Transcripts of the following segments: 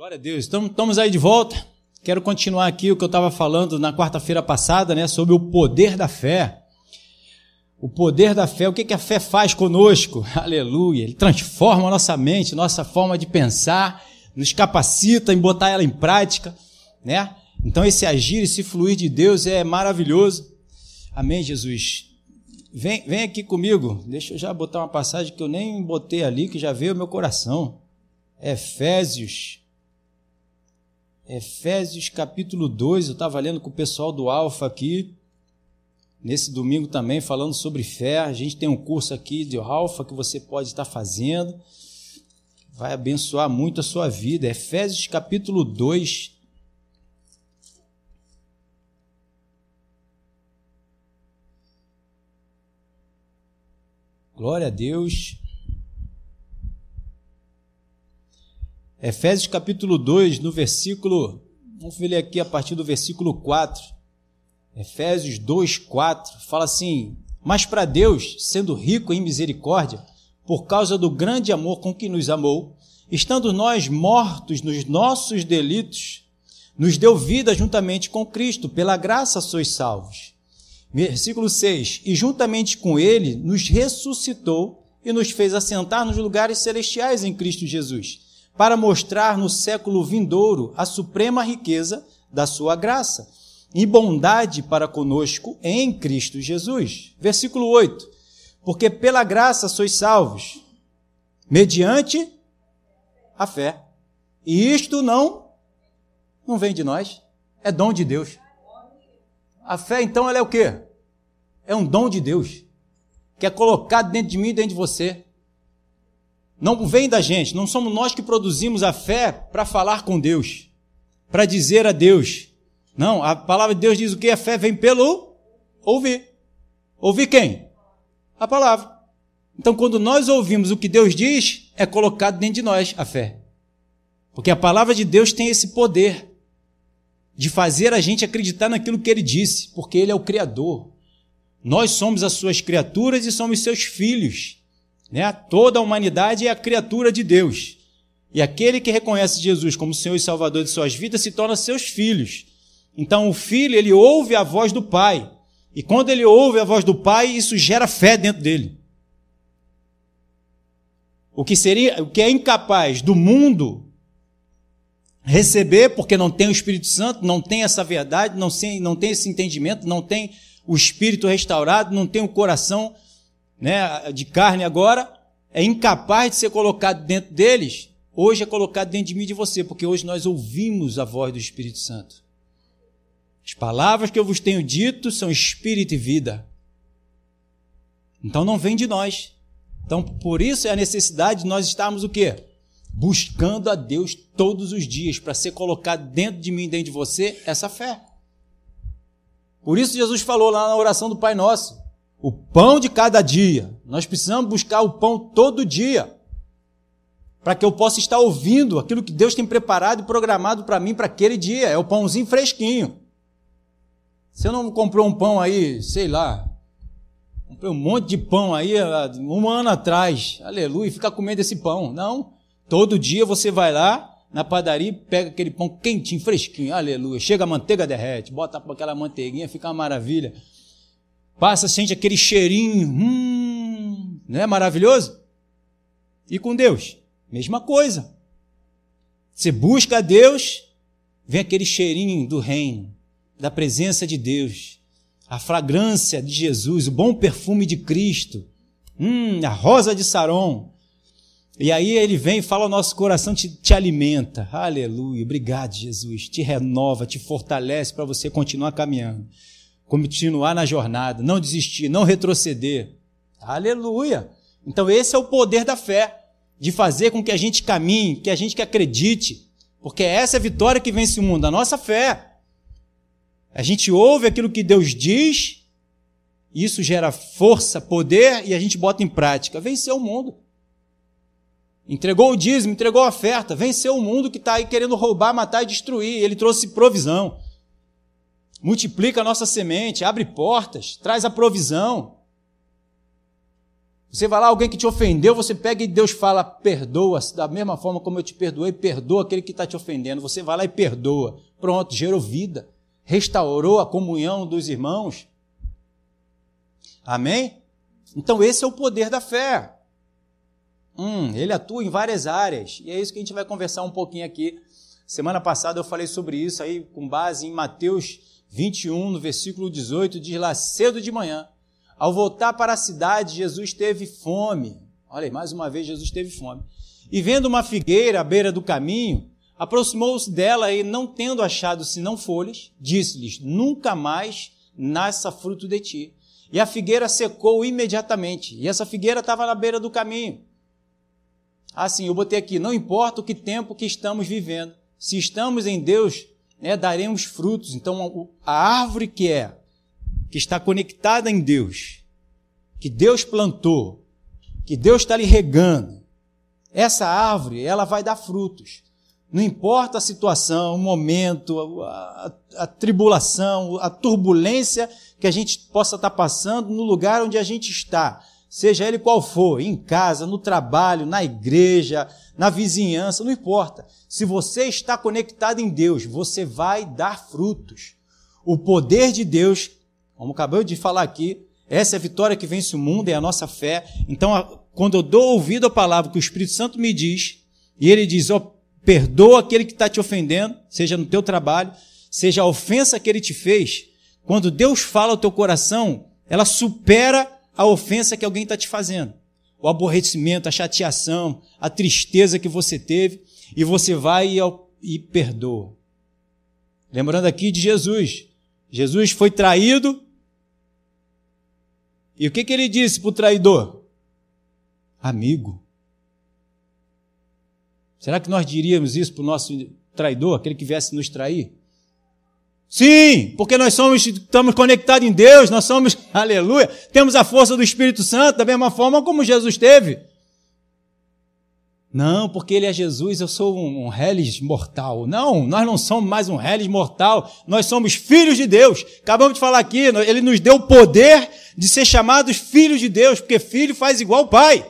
Glória a Deus. Estamos aí de volta. Quero continuar aqui o que eu estava falando na quarta-feira passada, né, sobre o poder da fé. O poder da fé, o que, que a fé faz conosco? Aleluia! Ele transforma a nossa mente, nossa forma de pensar, nos capacita em botar ela em prática, né? Então esse agir, esse fluir de Deus é maravilhoso. Amém, Jesus. Vem, vem aqui comigo. Deixa eu já botar uma passagem que eu nem botei ali, que já veio ao meu coração. Efésios Efésios capítulo 2, eu estava lendo com o pessoal do Alfa aqui, nesse domingo também, falando sobre fé. A gente tem um curso aqui de Alfa que você pode estar fazendo, vai abençoar muito a sua vida. Efésios capítulo 2. Glória a Deus. Efésios capítulo 2, no versículo, vamos ler aqui a partir do versículo 4. Efésios 2, 4, fala assim: Mas para Deus, sendo rico em misericórdia, por causa do grande amor com que nos amou, estando nós mortos nos nossos delitos, nos deu vida juntamente com Cristo, pela graça sois salvos. Versículo 6: E juntamente com Ele nos ressuscitou e nos fez assentar nos lugares celestiais em Cristo Jesus para mostrar no século vindouro a suprema riqueza da sua graça e bondade para conosco em Cristo Jesus. Versículo 8: Porque pela graça sois salvos, mediante a fé. E isto não não vem de nós, é dom de Deus. A fé então ela é o quê? É um dom de Deus, que é colocado dentro de mim e dentro de você. Não vem da gente, não somos nós que produzimos a fé para falar com Deus, para dizer a Deus. Não, a palavra de Deus diz o que? A fé vem pelo ouvir. Ouvir quem? A palavra. Então, quando nós ouvimos o que Deus diz, é colocado dentro de nós a fé. Porque a palavra de Deus tem esse poder de fazer a gente acreditar naquilo que ele disse, porque ele é o Criador. Nós somos as suas criaturas e somos seus filhos. Né? Toda a humanidade é a criatura de Deus. E aquele que reconhece Jesus como Senhor e Salvador de suas vidas se torna seus filhos. Então o filho, ele ouve a voz do pai. E quando ele ouve a voz do pai, isso gera fé dentro dele. O que seria, o que é incapaz do mundo receber, porque não tem o Espírito Santo, não tem essa verdade, não tem, não tem esse entendimento, não tem o espírito restaurado, não tem o coração né, de carne agora, é incapaz de ser colocado dentro deles, hoje é colocado dentro de mim e de você, porque hoje nós ouvimos a voz do Espírito Santo. As palavras que eu vos tenho dito são espírito e vida. Então não vem de nós. Então por isso é a necessidade de nós estarmos o quê? Buscando a Deus todos os dias para ser colocado dentro de mim, dentro de você, essa fé. Por isso Jesus falou lá na oração do Pai Nosso: o pão de cada dia. Nós precisamos buscar o pão todo dia. Para que eu possa estar ouvindo aquilo que Deus tem preparado e programado para mim para aquele dia. É o pãozinho fresquinho. Eu não comprou um pão aí, sei lá, comprei um monte de pão aí um ano atrás, aleluia, e fica comendo esse pão. Não. Todo dia você vai lá na padaria pega aquele pão quentinho, fresquinho, aleluia. Chega a manteiga, derrete, bota aquela manteiguinha, fica uma maravilha. Passa, sente aquele cheirinho, hum, não é maravilhoso? E com Deus, mesma coisa. Você busca a Deus, vem aquele cheirinho do reino, da presença de Deus, a fragrância de Jesus, o bom perfume de Cristo, hum, a rosa de Saron. E aí ele vem e fala ao nosso coração, te, te alimenta. Aleluia, obrigado, Jesus. Te renova, te fortalece para você continuar caminhando continuar na jornada, não desistir, não retroceder. Aleluia! Então, esse é o poder da fé, de fazer com que a gente caminhe, que a gente que acredite, porque essa é a vitória que vence o mundo, a nossa fé. A gente ouve aquilo que Deus diz, isso gera força, poder e a gente bota em prática. Venceu o mundo. Entregou o dízimo, entregou a oferta, venceu o mundo que está aí querendo roubar, matar e destruir. Ele trouxe provisão multiplica a nossa semente, abre portas, traz a provisão. Você vai lá, alguém que te ofendeu, você pega e Deus fala, perdoa, da mesma forma como eu te perdoei, perdoa aquele que está te ofendendo. Você vai lá e perdoa. Pronto, gerou vida. Restaurou a comunhão dos irmãos. Amém? Então esse é o poder da fé. Hum, ele atua em várias áreas. E é isso que a gente vai conversar um pouquinho aqui. Semana passada eu falei sobre isso aí com base em Mateus 21, no versículo 18, diz lá, cedo de manhã. Ao voltar para a cidade, Jesus teve fome. Olha aí, mais uma vez Jesus teve fome. E vendo uma figueira à beira do caminho, aproximou-se dela e, não tendo achado senão folhas, disse-lhes: Nunca mais nasça fruto de ti. E a figueira secou imediatamente. E essa figueira estava na beira do caminho. Assim, eu botei aqui: não importa o que tempo que estamos vivendo, se estamos em Deus, né, daremos frutos. Então, a árvore que é que está conectada em Deus, que Deus plantou, que Deus está lhe regando, essa árvore, ela vai dar frutos. Não importa a situação, o momento, a, a, a, tribulação, a turbulência que a gente possa estar passando no lugar onde a gente está, seja ele qual for, em casa, no trabalho, na igreja, na vizinhança, não importa. Se você está conectado em Deus, você vai dar frutos. O poder de Deus como acabou de falar aqui, essa é a vitória que vence o mundo, é a nossa fé. Então, quando eu dou ouvido à palavra que o Espírito Santo me diz, e ele diz, oh, perdoa aquele que está te ofendendo, seja no teu trabalho, seja a ofensa que ele te fez, quando Deus fala ao teu coração, ela supera a ofensa que alguém está te fazendo. O aborrecimento, a chateação, a tristeza que você teve, e você vai e, e perdoa. Lembrando aqui de Jesus. Jesus foi traído, e o que, que ele disse para o traidor? Amigo. Será que nós diríamos isso para o nosso traidor, aquele que viesse nos trair? Sim, porque nós somos, estamos conectados em Deus, nós somos, aleluia, temos a força do Espírito Santo, da mesma forma como Jesus teve. Não, porque ele é Jesus, eu sou um, um reles mortal. Não, nós não somos mais um reles mortal, nós somos filhos de Deus. Acabamos de falar aqui, ele nos deu o poder de ser chamados filhos de Deus, porque filho faz igual pai.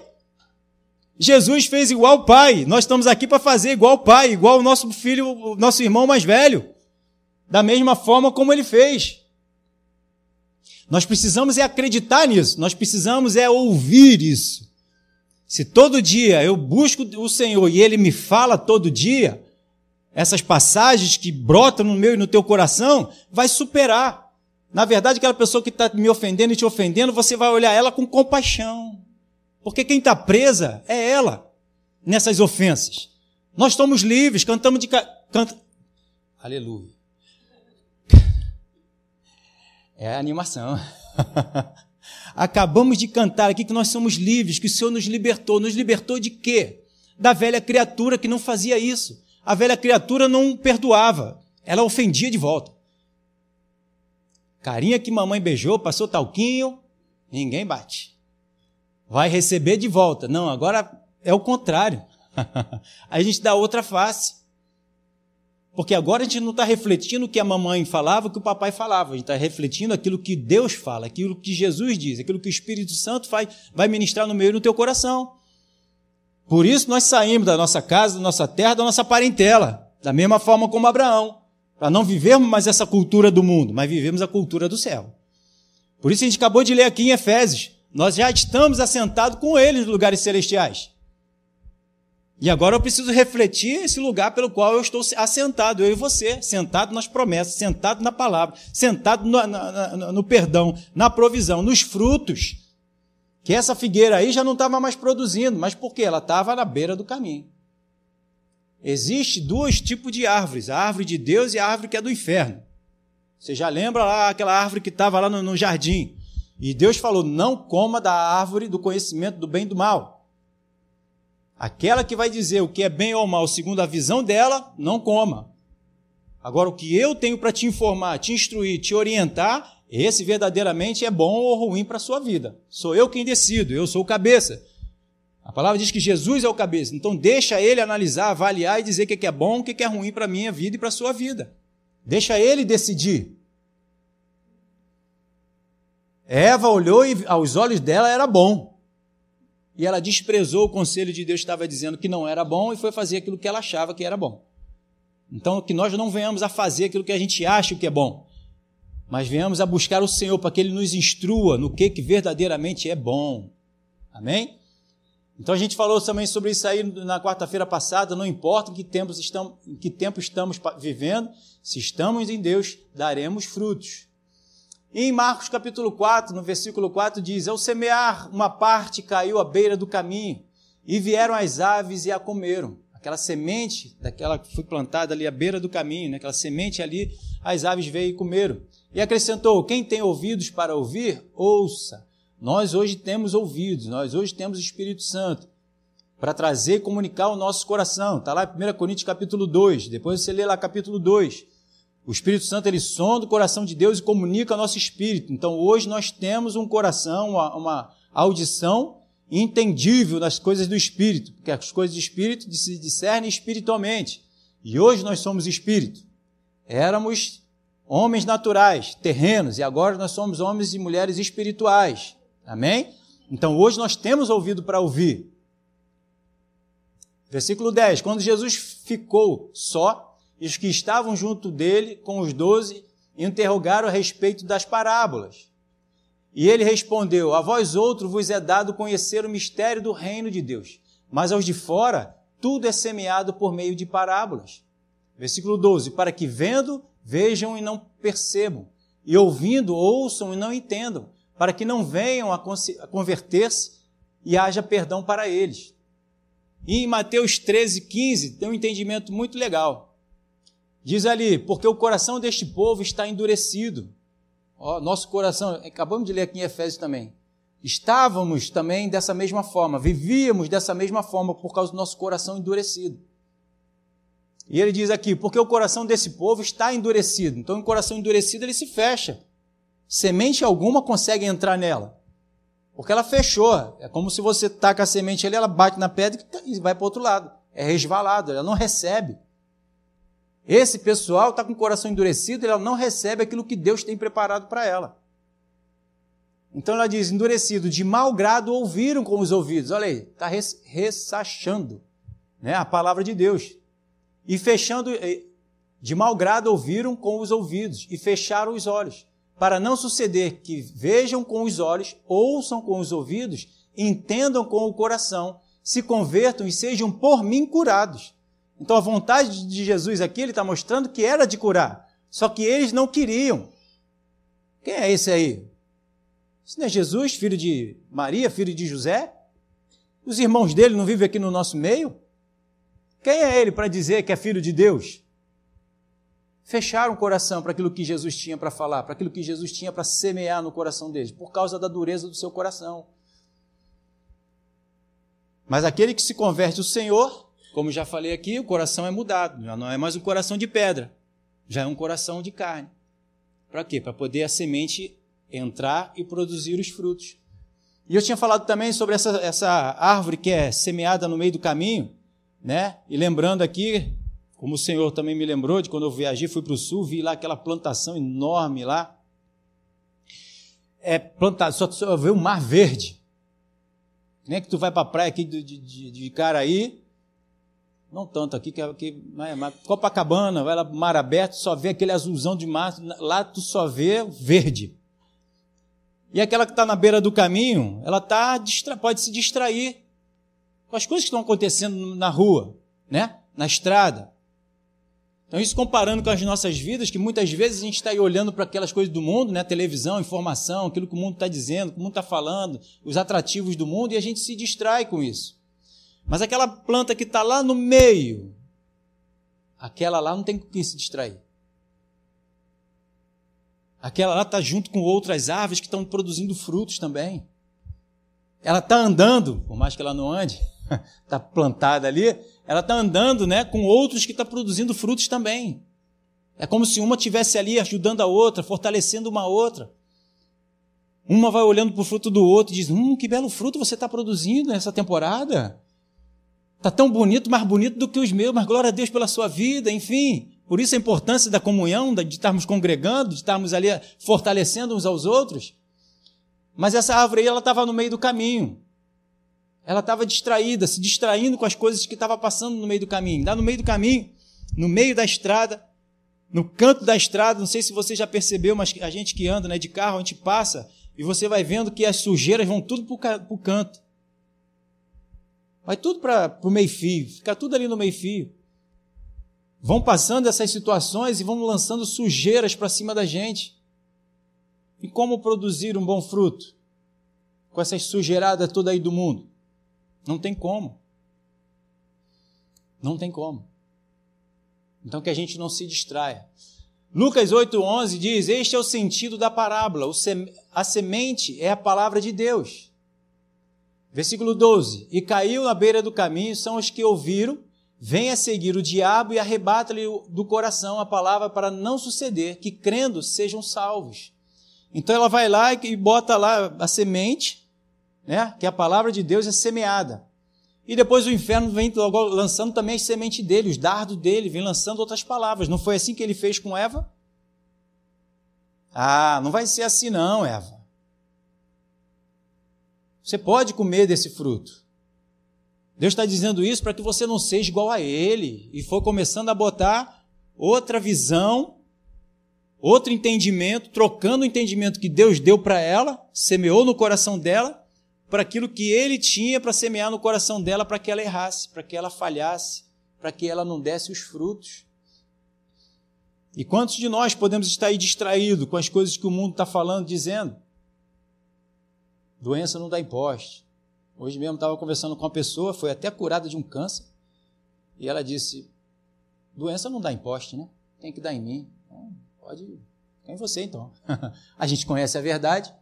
Jesus fez igual pai. Nós estamos aqui para fazer igual pai, igual o nosso filho, o nosso irmão mais velho. Da mesma forma como ele fez. Nós precisamos é acreditar nisso, nós precisamos é ouvir isso. Se todo dia eu busco o Senhor e Ele me fala todo dia, essas passagens que brotam no meu e no teu coração, vai superar. Na verdade, aquela pessoa que está me ofendendo e te ofendendo, você vai olhar ela com compaixão. Porque quem está presa é ela nessas ofensas. Nós estamos livres, cantamos de. Canta... Aleluia. É animação. Acabamos de cantar aqui que nós somos livres, que o Senhor nos libertou. Nos libertou de quê? Da velha criatura que não fazia isso. A velha criatura não perdoava, ela ofendia de volta. Carinha que mamãe beijou, passou talquinho, ninguém bate. Vai receber de volta. Não, agora é o contrário. a gente dá outra face. Porque agora a gente não está refletindo o que a mamãe falava, o que o papai falava. A gente está refletindo aquilo que Deus fala, aquilo que Jesus diz, aquilo que o Espírito Santo faz, vai ministrar no meio do teu coração. Por isso nós saímos da nossa casa, da nossa terra, da nossa parentela. Da mesma forma como Abraão. Para não vivermos mais essa cultura do mundo, mas vivemos a cultura do céu. Por isso a gente acabou de ler aqui em Efésios. Nós já estamos assentados com ele nos lugares celestiais. E agora eu preciso refletir esse lugar pelo qual eu estou assentado, eu e você, sentado nas promessas, sentado na palavra, sentado no, no, no perdão, na provisão, nos frutos. Que essa figueira aí já não estava mais produzindo, mas por quê? Ela estava na beira do caminho. Existe dois tipos de árvores, a árvore de Deus e a árvore que é do inferno. Você já lembra lá aquela árvore que estava lá no, no jardim? E Deus falou: não coma da árvore do conhecimento do bem e do mal. Aquela que vai dizer o que é bem ou mal segundo a visão dela, não coma. Agora, o que eu tenho para te informar, te instruir, te orientar, esse verdadeiramente é bom ou ruim para a sua vida. Sou eu quem decido, eu sou o cabeça. A palavra diz que Jesus é o cabeça. Então, deixa ele analisar, avaliar e dizer o que é bom, o que é ruim para a minha vida e para a sua vida. Deixa ele decidir. Eva olhou e aos olhos dela era bom. E ela desprezou o conselho de Deus estava dizendo que não era bom e foi fazer aquilo que ela achava que era bom. Então, que nós não venhamos a fazer aquilo que a gente acha que é bom, mas venhamos a buscar o Senhor para que Ele nos instrua no que, que verdadeiramente é bom. Amém? Então a gente falou também sobre isso aí na quarta-feira passada, não importa em que, tempos estamos, em que tempo estamos vivendo, se estamos em Deus, daremos frutos. E em Marcos capítulo 4, no versículo 4, diz: Ao semear, uma parte caiu à beira do caminho, e vieram as aves e a comeram. Aquela semente, daquela que foi plantada ali à beira do caminho, né? aquela semente ali, as aves veio e comeram. E acrescentou: Quem tem ouvidos para ouvir, ouça. Nós hoje temos ouvidos, nós hoje temos o Espírito Santo para trazer e comunicar o nosso coração. Está lá em 1 Coríntios capítulo 2, depois você lê lá capítulo 2. O Espírito Santo ele sonda o coração de Deus e comunica ao nosso espírito. Então hoje nós temos um coração, uma, uma audição entendível das coisas do Espírito, porque as coisas do Espírito se discernem espiritualmente. E hoje nós somos Espírito. Éramos homens naturais, terrenos, e agora nós somos homens e mulheres espirituais. Amém? Então hoje nós temos ouvido para ouvir. Versículo 10: Quando Jesus ficou só, e os que estavam junto dele com os doze interrogaram a respeito das parábolas. E ele respondeu: A vós outro vos é dado conhecer o mistério do reino de Deus, mas aos de fora tudo é semeado por meio de parábolas. Versículo 12: Para que vendo, vejam e não percebam, e ouvindo, ouçam e não entendam para que não venham a converter-se e haja perdão para eles. E em Mateus 13, 15, tem um entendimento muito legal. Diz ali, porque o coração deste povo está endurecido. Nosso coração, acabamos de ler aqui em Efésios também. Estávamos também dessa mesma forma, vivíamos dessa mesma forma por causa do nosso coração endurecido. E ele diz aqui, porque o coração desse povo está endurecido. Então, o coração endurecido ele se fecha semente alguma consegue entrar nela. Porque ela fechou. É como se você taca a semente ali, ela bate na pedra e vai para o outro lado. É resvalado, ela não recebe. Esse pessoal está com o coração endurecido, ela não recebe aquilo que Deus tem preparado para ela. Então ela diz: endurecido, de mau grado ouviram com os ouvidos. Olha aí, está ressachando né, a palavra de Deus. E fechando, de mau grado ouviram com os ouvidos e fecharam os olhos para não suceder que vejam com os olhos, ouçam com os ouvidos, entendam com o coração, se convertam e sejam por mim curados. Então a vontade de Jesus aqui, ele está mostrando que era de curar, só que eles não queriam. Quem é esse aí? Isso não é Jesus, filho de Maria, filho de José? Os irmãos dele não vivem aqui no nosso meio? Quem é ele para dizer que é filho de Deus? fecharam o coração para aquilo que Jesus tinha para falar, para aquilo que Jesus tinha para semear no coração deles, por causa da dureza do seu coração. Mas aquele que se converte ao Senhor, como já falei aqui, o coração é mudado, já não é mais um coração de pedra, já é um coração de carne. Para quê? Para poder a semente entrar e produzir os frutos. E eu tinha falado também sobre essa, essa árvore que é semeada no meio do caminho, né? E lembrando aqui como o Senhor também me lembrou de quando eu viajei, fui para o sul, vi lá aquela plantação enorme lá. É plantado, só, só vê o mar verde. Nem que tu vai para a praia aqui de, de, de Caraí, não tanto aqui, que, que mas, mas Copacabana, vai lá mar aberto, só vê aquele azulzão de mar, lá tu só vê verde. E aquela que está na beira do caminho, ela tá, pode se distrair com as coisas que estão acontecendo na rua, né? na estrada. Então, isso comparando com as nossas vidas, que muitas vezes a gente está aí olhando para aquelas coisas do mundo, né? televisão, informação, aquilo que o mundo está dizendo, o que o mundo está falando, os atrativos do mundo, e a gente se distrai com isso. Mas aquela planta que está lá no meio, aquela lá não tem com quem se distrair. Aquela lá está junto com outras árvores que estão produzindo frutos também. Ela está andando, por mais que ela não ande, está plantada ali, ela está andando né, com outros que estão tá produzindo frutos também. É como se uma tivesse ali ajudando a outra, fortalecendo uma outra. Uma vai olhando para o fruto do outro e diz: Hum, que belo fruto você está produzindo nessa temporada. Está tão bonito, mais bonito do que os meus, mas glória a Deus pela sua vida, enfim. Por isso a importância da comunhão, de estarmos congregando, de estarmos ali fortalecendo uns aos outros. Mas essa árvore aí, ela estava no meio do caminho. Ela estava distraída, se distraindo com as coisas que estava passando no meio do caminho. Lá no meio do caminho, no meio da estrada, no canto da estrada, não sei se você já percebeu, mas a gente que anda né, de carro, a gente passa e você vai vendo que as sujeiras vão tudo para o canto. Vai tudo para o meio-fio, fica tudo ali no meio-fio. Vão passando essas situações e vão lançando sujeiras para cima da gente. E como produzir um bom fruto? Com essas sujeiradas toda aí do mundo? Não tem como. Não tem como. Então que a gente não se distraia. Lucas 8,11 diz: Este é o sentido da parábola. A semente é a palavra de Deus. Versículo 12: E caiu na beira do caminho são os que ouviram, vem a seguir o diabo e arrebata-lhe do coração a palavra para não suceder, que crendo sejam salvos. Então ela vai lá e bota lá a semente, né? Que a palavra de Deus é semeada. E depois o inferno vem lançando também as sementes dele, os dardos dele, vem lançando outras palavras. Não foi assim que ele fez com Eva? Ah, não vai ser assim não, Eva. Você pode comer desse fruto. Deus está dizendo isso para que você não seja igual a ele. E for começando a botar outra visão, outro entendimento, trocando o entendimento que Deus deu para ela, semeou no coração dela, para aquilo que ele tinha para semear no coração dela para que ela errasse, para que ela falhasse, para que ela não desse os frutos. E quantos de nós podemos estar aí distraídos com as coisas que o mundo está falando, dizendo? Doença não dá imposto. Hoje mesmo estava conversando com uma pessoa, foi até curada de um câncer, e ela disse: doença não dá imposto, né? Tem que dar em mim. Então, pode ficar em você então. a gente conhece a verdade,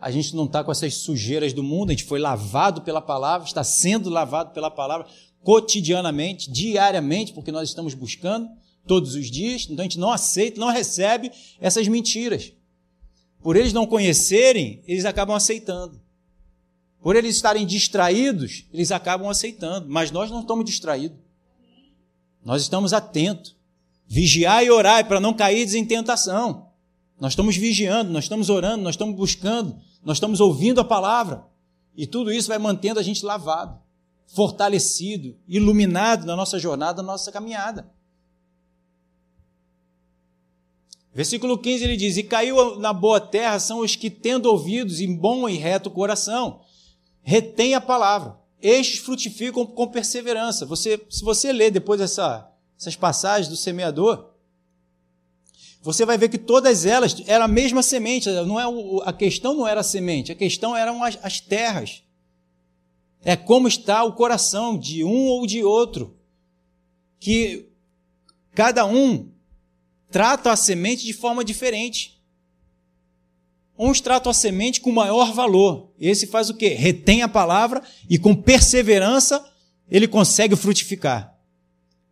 a gente não está com essas sujeiras do mundo, a gente foi lavado pela palavra, está sendo lavado pela palavra cotidianamente, diariamente, porque nós estamos buscando todos os dias, então a gente não aceita, não recebe essas mentiras. Por eles não conhecerem, eles acabam aceitando. Por eles estarem distraídos, eles acabam aceitando. Mas nós não estamos distraídos. Nós estamos atentos. Vigiar e orar para não cair em tentação. Nós estamos vigiando, nós estamos orando, nós estamos buscando nós estamos ouvindo a palavra. E tudo isso vai mantendo a gente lavado, fortalecido, iluminado na nossa jornada, na nossa caminhada. Versículo 15 ele diz: E caiu na boa terra são os que, tendo ouvidos em bom e reto coração, retém a palavra. Estes frutificam com perseverança. Você, se você ler depois essa, essas passagens do semeador, você vai ver que todas elas eram a mesma semente. Não é a questão não era a semente, a questão eram as, as terras. É como está o coração de um ou de outro. Que cada um trata a semente de forma diferente. Uns tratam a semente com maior valor. Esse faz o quê? Retém a palavra e com perseverança ele consegue frutificar.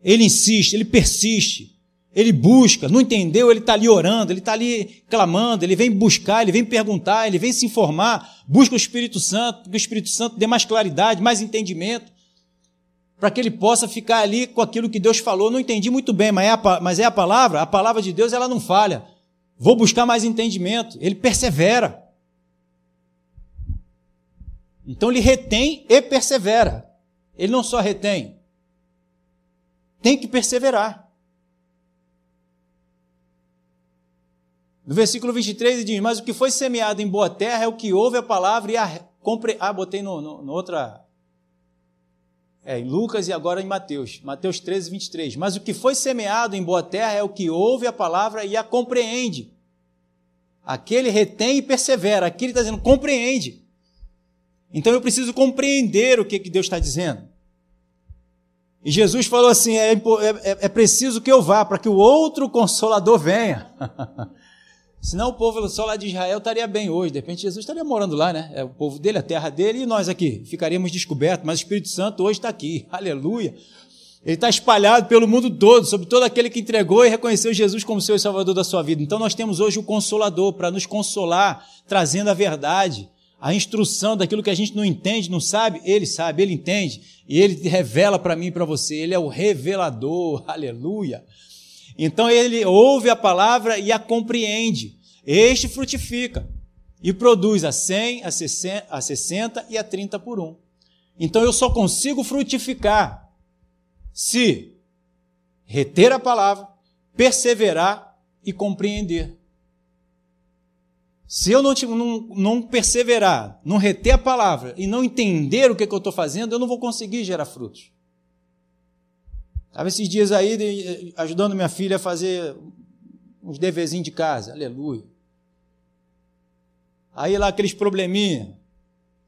Ele insiste, ele persiste. Ele busca, não entendeu, ele está ali orando, ele está ali clamando, ele vem buscar, ele vem perguntar, ele vem se informar, busca o Espírito Santo, que o Espírito Santo dê mais claridade, mais entendimento, para que ele possa ficar ali com aquilo que Deus falou. Não entendi muito bem, mas é, a, mas é a palavra, a palavra de Deus ela não falha. Vou buscar mais entendimento, ele persevera. Então ele retém e persevera. Ele não só retém, tem que perseverar. No versículo 23 ele diz: Mas o que foi semeado em boa terra é o que ouve a palavra e a compre. Ah, botei no, no, no outra. É, em Lucas e agora em Mateus. Mateus 13, 23. Mas o que foi semeado em boa terra é o que ouve a palavra e a compreende. Aquele retém e persevera. Aqui ele está dizendo, compreende. Então eu preciso compreender o que, que Deus está dizendo. E Jesus falou assim: é, é, é, preciso que eu vá para que o outro consolador venha. Senão o povo só lá de Israel estaria bem hoje. De repente Jesus estaria morando lá, né? É o povo dele, a terra dele, e nós aqui ficaríamos descobertos. Mas o Espírito Santo hoje está aqui. Aleluia. Ele está espalhado pelo mundo todo, sobre todo aquele que entregou e reconheceu Jesus como seu Salvador da sua vida. Então nós temos hoje o Consolador para nos consolar, trazendo a verdade, a instrução daquilo que a gente não entende, não sabe. Ele sabe, ele entende. E ele revela para mim e para você. Ele é o revelador. Aleluia. Então ele ouve a palavra e a compreende. Este frutifica e produz a 100, a 60, a 60 e a 30 por um. Então eu só consigo frutificar se reter a palavra, perseverar e compreender. Se eu não, não, não perseverar, não reter a palavra e não entender o que, que eu estou fazendo, eu não vou conseguir gerar frutos. Estava esses dias aí ajudando minha filha a fazer uns deverzinhos de casa, aleluia. Aí lá aqueles probleminha.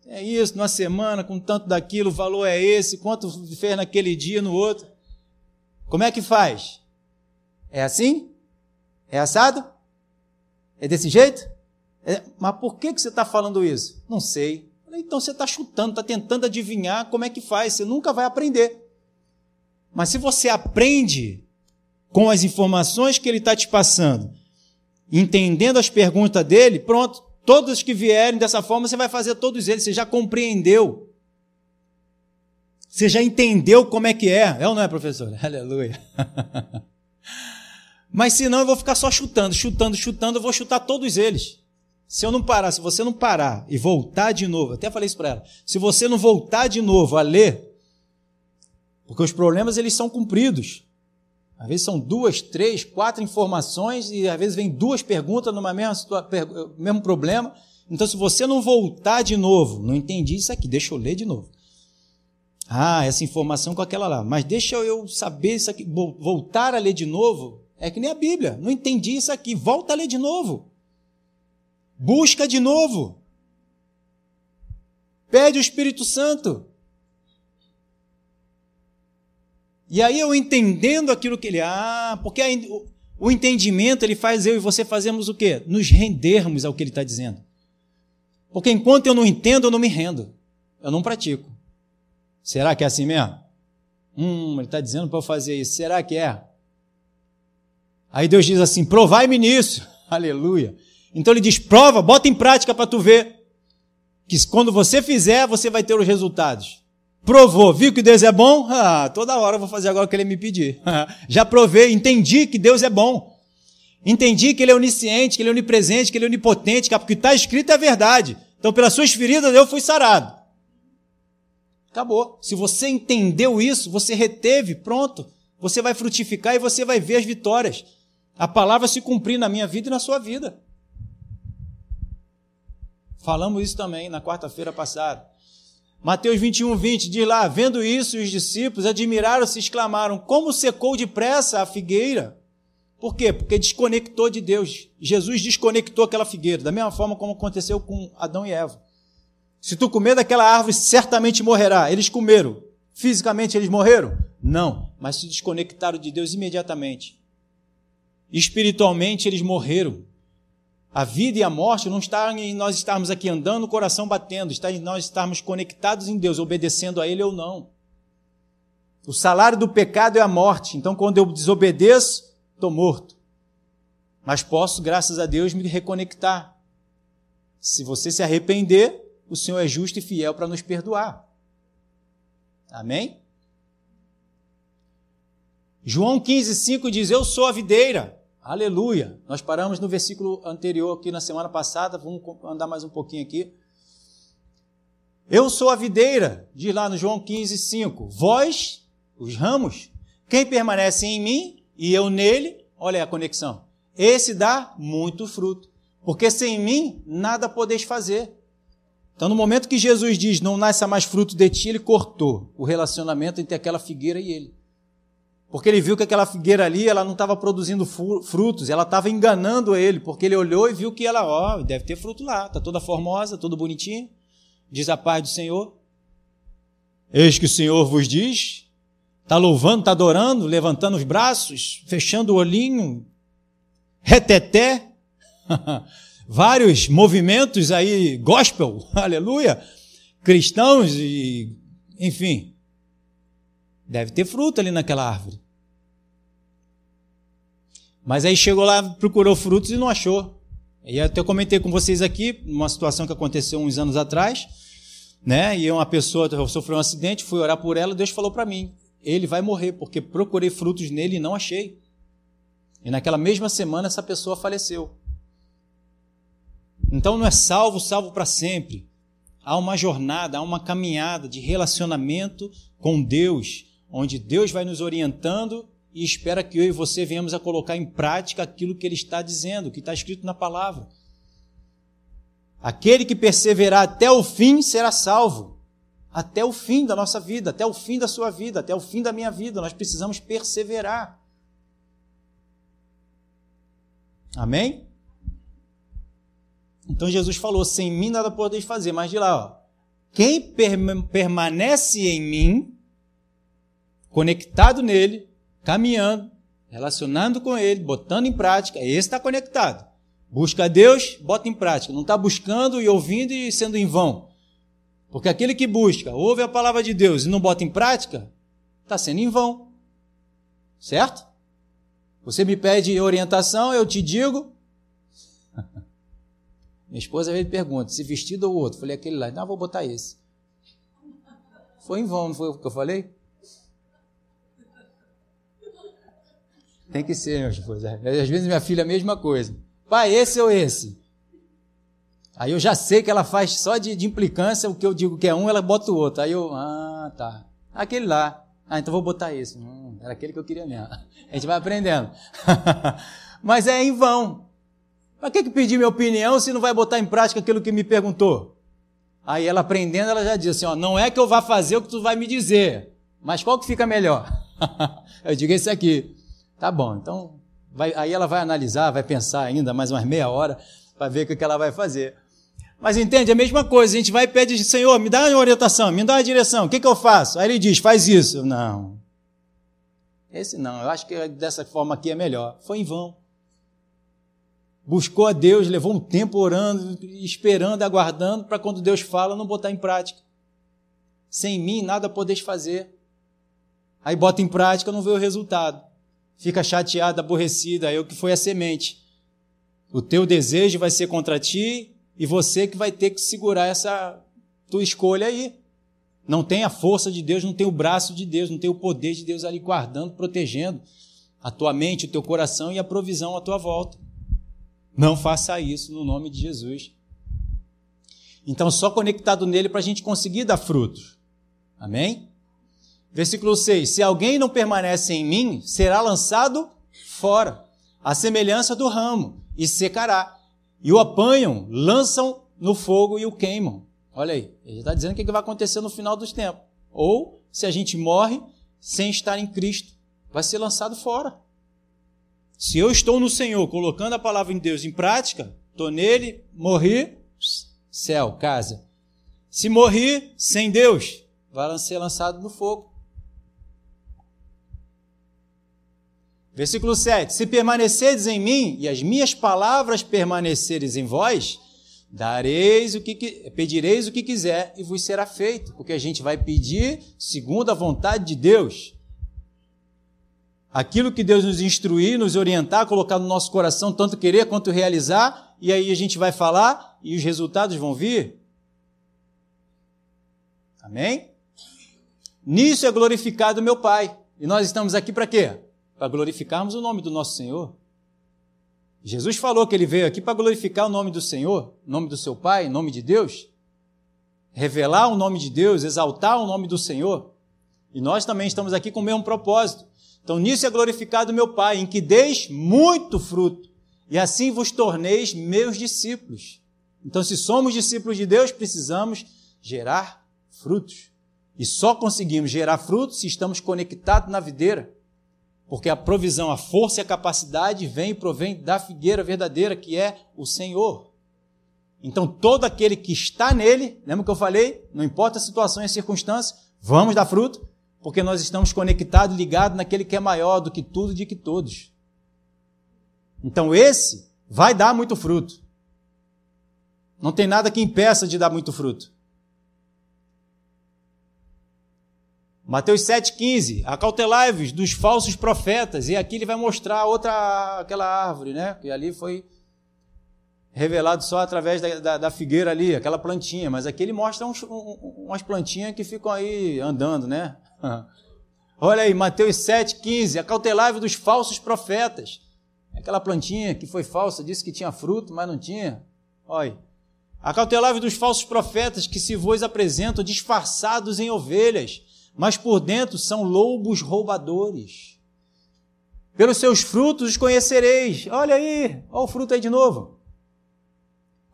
É isso, numa semana, com tanto daquilo, o valor é esse, quanto fez naquele dia, no outro. Como é que faz? É assim? É assado? É desse jeito? É, mas por que, que você está falando isso? Não sei. Então você está chutando, está tentando adivinhar como é que faz, você nunca vai aprender. Mas se você aprende com as informações que ele está te passando, entendendo as perguntas dele, pronto, todos que vierem dessa forma, você vai fazer todos eles, você já compreendeu. Você já entendeu como é que é. É ou não é, professor? Aleluia. Mas senão eu vou ficar só chutando, chutando, chutando, eu vou chutar todos eles. Se eu não parar, se você não parar e voltar de novo, até falei isso para ela, se você não voltar de novo a ler, porque os problemas eles são cumpridos. Às vezes são duas, três, quatro informações e às vezes vem duas perguntas numa mesma mesmo problema. Então, se você não voltar de novo, não entendi isso aqui, deixa eu ler de novo. Ah, essa informação com aquela lá. Mas deixa eu saber isso aqui, voltar a ler de novo. É que nem a Bíblia. Não entendi isso aqui. Volta a ler de novo. Busca de novo. Pede o Espírito Santo. E aí eu entendendo aquilo que ele. Ah, porque o, o entendimento ele faz eu e você fazemos o quê? Nos rendermos ao que ele está dizendo. Porque enquanto eu não entendo, eu não me rendo. Eu não pratico. Será que é assim mesmo? Hum, ele está dizendo para eu fazer isso. Será que é? Aí Deus diz assim: provai-me nisso. Aleluia. Então ele diz: prova, bota em prática para tu ver. Que quando você fizer, você vai ter os resultados. Provou, viu que Deus é bom? Ah, toda hora eu vou fazer agora o que ele me pedir. Já provei, entendi que Deus é bom. Entendi que ele é onisciente, que ele é onipresente, que ele é onipotente, que o que está escrito é verdade. Então, pelas suas feridas, eu fui sarado. Acabou. Se você entendeu isso, você reteve, pronto. Você vai frutificar e você vai ver as vitórias. A palavra se cumprir na minha vida e na sua vida. Falamos isso também na quarta-feira passada. Mateus 21, 20 diz lá: Vendo isso, os discípulos admiraram-se e exclamaram: Como secou depressa a figueira? Por quê? Porque desconectou de Deus. Jesus desconectou aquela figueira, da mesma forma como aconteceu com Adão e Eva. Se tu comer daquela árvore, certamente morrerá. Eles comeram. Fisicamente eles morreram? Não, mas se desconectaram de Deus imediatamente. Espiritualmente eles morreram. A vida e a morte não está em nós estarmos aqui andando, o coração batendo, está em nós estarmos conectados em Deus, obedecendo a Ele ou não. O salário do pecado é a morte, então quando eu desobedeço, estou morto. Mas posso, graças a Deus, me reconectar. Se você se arrepender, o Senhor é justo e fiel para nos perdoar. Amém? João 15, 5 diz: Eu sou a videira Aleluia! Nós paramos no versículo anterior aqui na semana passada, vamos andar mais um pouquinho aqui. Eu sou a videira, diz lá no João 15, 5. Vós, os ramos, quem permanece em mim e eu nele, olha a conexão. Esse dá muito fruto, porque sem mim nada podeis fazer. Então, no momento que Jesus diz não nasça mais fruto de ti, ele cortou o relacionamento entre aquela figueira e ele. Porque ele viu que aquela figueira ali, ela não estava produzindo frutos, ela estava enganando ele, porque ele olhou e viu que ela, ó, deve ter fruto lá, está toda formosa, tudo bonitinho. Diz a paz do Senhor. Eis que o Senhor vos diz, está louvando, está adorando, levantando os braços, fechando o olhinho, reteté, vários movimentos aí, gospel, aleluia, cristãos e, enfim, deve ter fruto ali naquela árvore. Mas aí chegou lá, procurou frutos e não achou. E até comentei com vocês aqui, uma situação que aconteceu uns anos atrás, né? E uma pessoa sofreu um acidente, fui orar por ela, Deus falou para mim: ele vai morrer, porque procurei frutos nele e não achei. E naquela mesma semana essa pessoa faleceu. Então não é salvo, salvo para sempre. há uma jornada, há uma caminhada de relacionamento com Deus, onde Deus vai nos orientando e espera que eu e você venhamos a colocar em prática aquilo que Ele está dizendo, que está escrito na palavra. Aquele que perseverar até o fim será salvo. Até o fim da nossa vida, até o fim da sua vida, até o fim da minha vida, nós precisamos perseverar. Amém? Então Jesus falou: sem mim nada podeis fazer. Mas de lá, ó, quem permanece em mim, conectado nele, caminhando, relacionando com ele, botando em prática, esse está conectado. Busca Deus, bota em prática. Não está buscando e ouvindo e sendo em vão. Porque aquele que busca, ouve a palavra de Deus e não bota em prática, está sendo em vão. Certo? Você me pede orientação, eu te digo. Minha esposa às vezes pergunta se vestido ou outro. Falei aquele lá. Não, vou botar esse. Foi em vão, não foi o que eu falei? Tem que ser, minha esposa. Às vezes minha filha a mesma coisa. Pai, esse ou esse? Aí eu já sei que ela faz só de, de, implicância, o que eu digo que é um, ela bota o outro. Aí eu, ah, tá. Aquele lá. Ah, então vou botar esse. Hum, era aquele que eu queria mesmo. A gente vai aprendendo. Mas é em vão. Para que, que pedir minha opinião se não vai botar em prática aquilo que me perguntou? Aí ela aprendendo, ela já diz assim, ó, não é que eu vá fazer o que tu vai me dizer, mas qual que fica melhor? eu digo esse aqui. Tá bom, então vai, aí ela vai analisar, vai pensar ainda mais umas meia hora para ver o que, que ela vai fazer. Mas entende? A mesma coisa, a gente vai e pede, Senhor, me dá uma orientação, me dá uma direção, o que, que eu faço? Aí ele diz, faz isso. Não. Esse não, eu acho que dessa forma aqui é melhor. Foi em vão. Buscou a Deus, levou um tempo orando, esperando, aguardando, para quando Deus fala, não botar em prática. Sem mim nada podeis fazer. Aí bota em prática, não vê o resultado fica chateada, aborrecida, eu que foi a semente. O teu desejo vai ser contra ti e você que vai ter que segurar essa tua escolha aí. Não tem a força de Deus, não tem o braço de Deus, não tem o poder de Deus ali guardando, protegendo a tua mente, o teu coração e a provisão à tua volta. Não faça isso no nome de Jesus. Então, só conectado nele para a gente conseguir dar frutos. Amém? Versículo 6: Se alguém não permanece em mim, será lançado fora, à semelhança do ramo, e secará. E o apanham, lançam no fogo e o queimam. Olha aí, ele está dizendo o que vai acontecer no final dos tempos. Ou, se a gente morre sem estar em Cristo, vai ser lançado fora. Se eu estou no Senhor, colocando a palavra em Deus em prática, estou nele, morri, céu, casa. Se morri sem Deus, vai ser lançado no fogo. Versículo 7: Se permanecerdes em mim e as minhas palavras permaneceres em vós, dareis o que pedireis o que quiser e vos será feito, porque a gente vai pedir segundo a vontade de Deus. Aquilo que Deus nos instruir, nos orientar, colocar no nosso coração, tanto querer quanto realizar, e aí a gente vai falar e os resultados vão vir. Amém? Nisso é glorificado meu Pai. E nós estamos aqui para quê? Para glorificarmos o nome do nosso Senhor. Jesus falou que ele veio aqui para glorificar o nome do Senhor, nome do seu Pai, nome de Deus, revelar o nome de Deus, exaltar o nome do Senhor. E nós também estamos aqui com o mesmo propósito. Então, nisso é glorificado meu Pai, em que deis muito fruto, e assim vos torneis meus discípulos. Então, se somos discípulos de Deus, precisamos gerar frutos. E só conseguimos gerar frutos se estamos conectados na videira. Porque a provisão, a força e a capacidade vem e provém da figueira verdadeira, que é o Senhor. Então, todo aquele que está nele, lembra que eu falei? Não importa a situação e a circunstância, vamos dar fruto, porque nós estamos conectados, ligados naquele que é maior do que tudo e de que todos. Então, esse vai dar muito fruto. Não tem nada que impeça de dar muito fruto. Mateus 7,15, acautelai-vos dos falsos profetas, e aqui ele vai mostrar outra, aquela árvore, né? Que ali foi revelado só através da, da, da figueira ali, aquela plantinha, mas aqui ele mostra uns, um, umas plantinhas que ficam aí andando, né? Olha aí, Mateus 7,15, acautelai-vos dos falsos profetas. Aquela plantinha que foi falsa, disse que tinha fruto, mas não tinha. Olha, Acautelai-vos dos falsos profetas que se vos apresentam disfarçados em ovelhas, mas por dentro são lobos roubadores. Pelos seus frutos os conhecereis. Olha aí, olha o fruto aí de novo.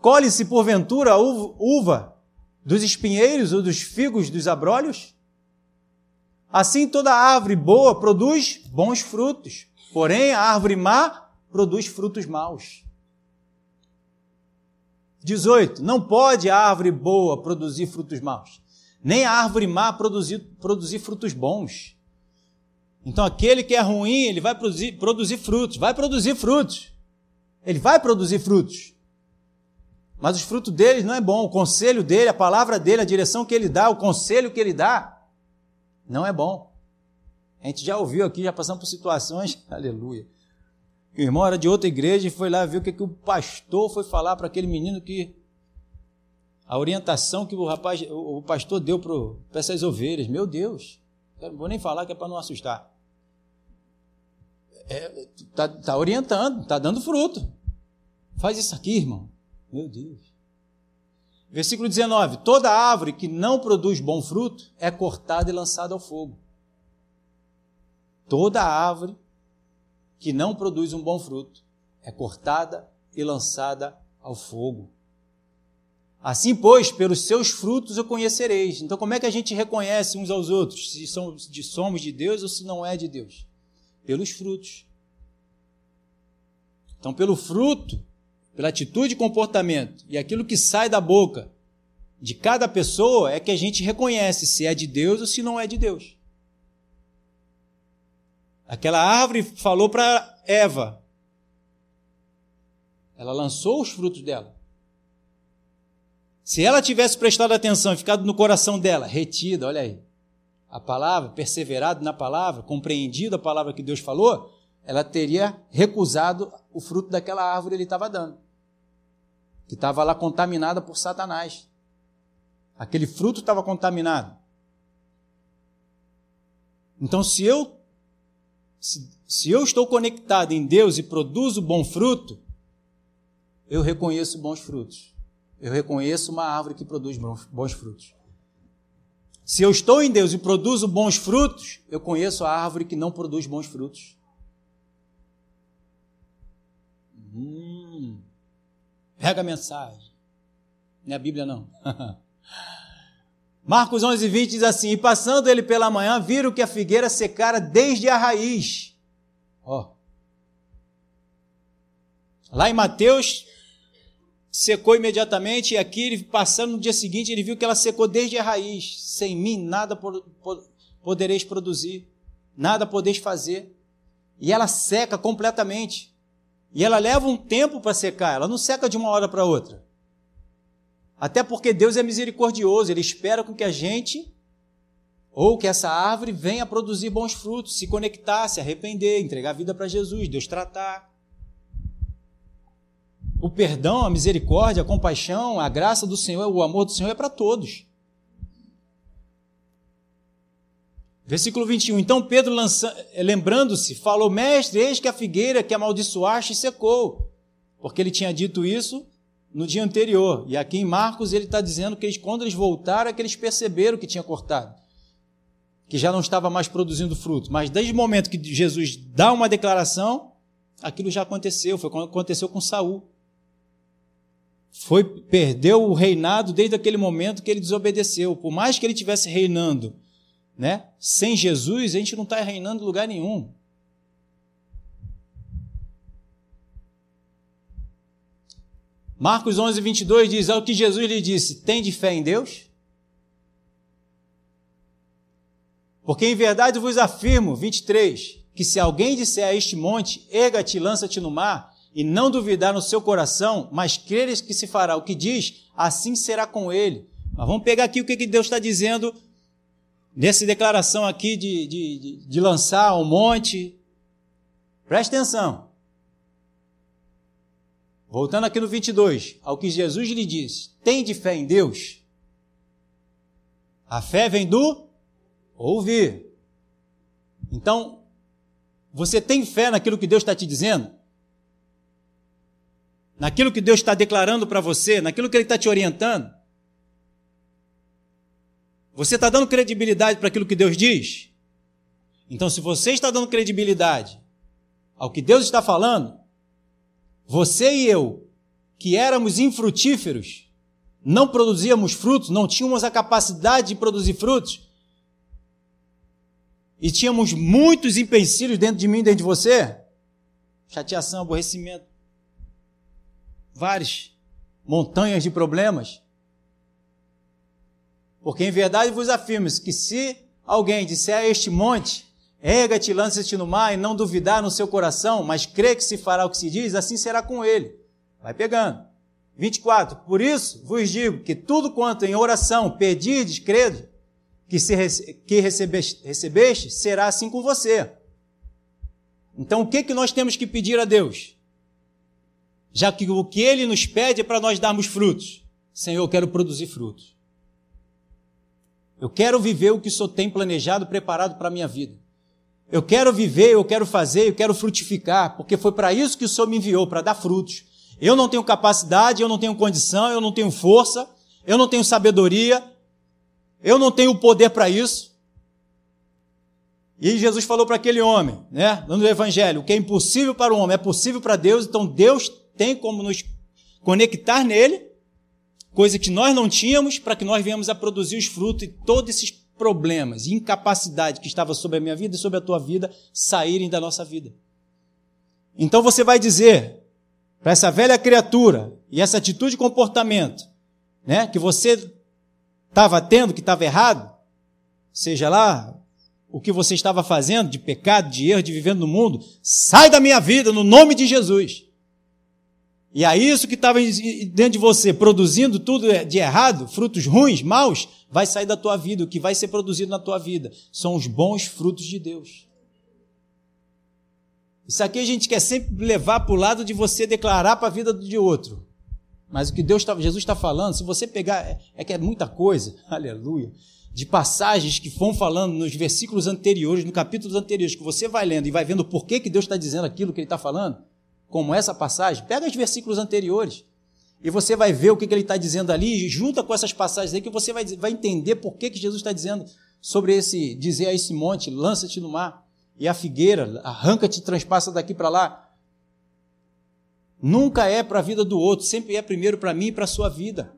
Colhe-se porventura uva dos espinheiros ou dos figos dos abrolhos? Assim toda árvore boa produz bons frutos, porém a árvore má produz frutos maus. 18. Não pode a árvore boa produzir frutos maus, nem a árvore má produzir, produzir frutos bons. Então aquele que é ruim, ele vai produzir, produzir frutos, vai produzir frutos. Ele vai produzir frutos. Mas os frutos dele não é bom. O conselho dele, a palavra dele, a direção que ele dá, o conselho que ele dá, não é bom. A gente já ouviu aqui, já passamos por situações, aleluia. O irmão era de outra igreja e foi lá ver o que, que o pastor foi falar para aquele menino que. A orientação que o rapaz, o pastor deu para essas ovelhas. Meu Deus, não vou nem falar que é para não assustar. É, tá, tá orientando, tá dando fruto. Faz isso aqui, irmão. Meu Deus. Versículo 19: Toda árvore que não produz bom fruto é cortada e lançada ao fogo. Toda árvore que não produz um bom fruto é cortada e lançada ao fogo. Assim, pois, pelos seus frutos eu conhecereis. Então, como é que a gente reconhece uns aos outros se somos de Deus ou se não é de Deus? Pelos frutos. Então, pelo fruto pela atitude e comportamento e aquilo que sai da boca de cada pessoa é que a gente reconhece se é de Deus ou se não é de Deus. Aquela árvore falou para Eva. Ela lançou os frutos dela. Se ela tivesse prestado atenção e ficado no coração dela, retida, olha aí, a palavra, perseverado na palavra, compreendido a palavra que Deus falou, ela teria recusado o fruto daquela árvore que ele estava dando que estava lá contaminada por Satanás. Aquele fruto estava contaminado. Então, se eu se, se eu estou conectado em Deus e produzo bom fruto, eu reconheço bons frutos. Eu reconheço uma árvore que produz bons frutos. Se eu estou em Deus e produzo bons frutos, eu conheço a árvore que não produz bons frutos. Hum. Pega a mensagem. Não é a Bíblia, não. Marcos 11, 20 diz assim: E passando ele pela manhã, viram que a figueira secara desde a raiz. Ó. Lá em Mateus, secou imediatamente, e aqui, ele, passando no dia seguinte, ele viu que ela secou desde a raiz. Sem mim, nada podereis produzir, nada podeis fazer. E ela seca completamente. E ela leva um tempo para secar, ela não seca de uma hora para outra. Até porque Deus é misericordioso, Ele espera com que a gente, ou que essa árvore venha produzir bons frutos, se conectar, se arrepender, entregar a vida para Jesus, Deus tratar. O perdão, a misericórdia, a compaixão, a graça do Senhor, o amor do Senhor é para todos. Versículo 21. Então Pedro, eh, lembrando-se, falou: Mestre, eis que a figueira que amaldiçoaste secou. Porque ele tinha dito isso no dia anterior. E aqui em Marcos ele está dizendo que eles, quando eles voltaram, é que eles perceberam que tinha cortado. Que já não estava mais produzindo fruto. Mas desde o momento que Jesus dá uma declaração, aquilo já aconteceu. Foi quando aconteceu com Saul. Foi, perdeu o reinado desde aquele momento que ele desobedeceu. Por mais que ele tivesse reinando né? Sem Jesus, a gente não está reinando em lugar nenhum. Marcos 11, 22 diz: Ao que Jesus lhe disse, tem de fé em Deus? Porque em verdade vos afirmo, 23, que se alguém disser a este monte, erga-te lança-te no mar, e não duvidar no seu coração, mas creres que se fará o que diz, assim será com ele. Mas vamos pegar aqui o que Deus está dizendo nessa declaração aqui de, de, de, lançar um monte. Preste atenção. Voltando aqui no 22, ao que Jesus lhe disse: tem de fé em Deus? A fé vem do ouvir. Então, você tem fé naquilo que Deus está te dizendo? Naquilo que Deus está declarando para você, naquilo que Ele está te orientando? Você está dando credibilidade para aquilo que Deus diz? Então, se você está dando credibilidade ao que Deus está falando, você e eu, que éramos infrutíferos, não produzíamos frutos, não tínhamos a capacidade de produzir frutos, e tínhamos muitos empecilhos dentro de mim, dentro de você, chateação, aborrecimento, várias montanhas de problemas. Porque em verdade vos afirmo que se alguém disser a este monte, erga-te, lança-te no mar, e não duvidar no seu coração, mas crê que se fará o que se diz, assim será com ele. Vai pegando. 24. Por isso vos digo que tudo quanto em oração pedirdes, crede, que, se, que recebeste, recebeste, será assim com você. Então, o que, que nós temos que pedir a Deus? Já que o que Ele nos pede é para nós darmos frutos. Senhor, eu quero produzir frutos. Eu quero viver o que o Senhor tem planejado, preparado para a minha vida. Eu quero viver, eu quero fazer, eu quero frutificar, porque foi para isso que o Senhor me enviou, para dar frutos. Eu não tenho capacidade, eu não tenho condição, eu não tenho força, eu não tenho sabedoria, eu não tenho poder para isso. E Jesus falou para aquele homem, né, no Evangelho, o que é impossível para o homem é possível para Deus, então Deus tem como nos conectar nele, coisa que nós não tínhamos, para que nós venhamos a produzir os frutos e todos esses problemas incapacidade que estava sobre a minha vida e sobre a tua vida saírem da nossa vida. Então você vai dizer para essa velha criatura e essa atitude de comportamento, né, que você estava tendo, que estava errado, seja lá o que você estava fazendo de pecado, de erro, de vivendo no mundo, sai da minha vida no nome de Jesus. E aí isso que estava dentro de você, produzindo tudo de errado, frutos ruins, maus, vai sair da tua vida. O que vai ser produzido na tua vida são os bons frutos de Deus. Isso aqui a gente quer sempre levar para o lado de você declarar para a vida de outro. Mas o que Deus tá, Jesus está falando, se você pegar, é, é que é muita coisa, aleluia de passagens que vão falando nos versículos anteriores, no capítulos anteriores, que você vai lendo e vai vendo por que, que Deus está dizendo aquilo que ele está falando, como essa passagem, pega os versículos anteriores e você vai ver o que, que ele está dizendo ali, junta com essas passagens aí, que você vai, vai entender por que, que Jesus está dizendo sobre esse, dizer a esse monte, lança-te no mar, e a figueira, arranca-te transpassa daqui para lá. Nunca é para a vida do outro, sempre é primeiro para mim e para a sua vida.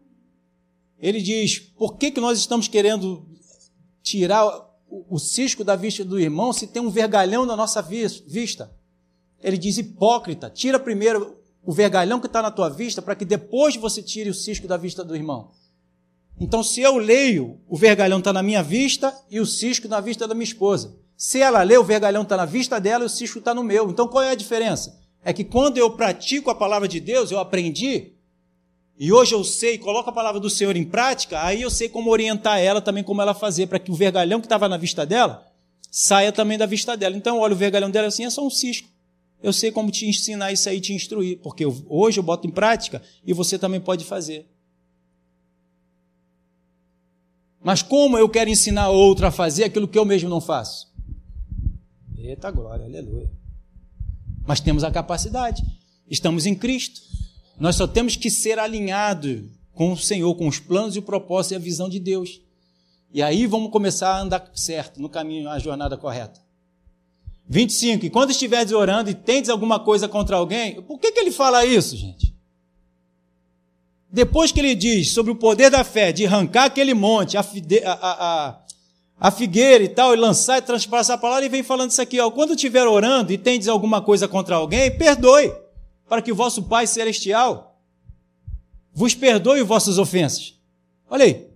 Ele diz: por que, que nós estamos querendo tirar o, o cisco da vista do irmão se tem um vergalhão na nossa vista? Ele diz: hipócrita, tira primeiro o vergalhão que está na tua vista para que depois você tire o cisco da vista do irmão. Então, se eu leio, o vergalhão está na minha vista e o cisco na vista da minha esposa. Se ela lê, o vergalhão está na vista dela e o cisco está no meu. Então, qual é a diferença? É que quando eu pratico a palavra de Deus, eu aprendi e hoje eu sei, coloco a palavra do Senhor em prática, aí eu sei como orientar ela também, como ela fazer, para que o vergalhão que estava na vista dela saia também da vista dela. Então, olha, o vergalhão dela assim é só um cisco. Eu sei como te ensinar isso aí, te instruir, porque eu, hoje eu boto em prática e você também pode fazer. Mas como eu quero ensinar outra a fazer aquilo que eu mesmo não faço? Eita glória, aleluia. Mas temos a capacidade. Estamos em Cristo. Nós só temos que ser alinhados com o Senhor, com os planos e o propósito e a visão de Deus. E aí vamos começar a andar certo, no caminho, a jornada correta. 25. E quando estiveres orando e tendes alguma coisa contra alguém, por que, que ele fala isso, gente? Depois que ele diz sobre o poder da fé, de arrancar aquele monte, a, a, a, a figueira e tal, e lançar e transpassar a palavra, ele vem falando isso aqui, ó. Quando estiver orando e tendes alguma coisa contra alguém, perdoe para que o vosso Pai Celestial vos perdoe vossas ofensas. Olha aí.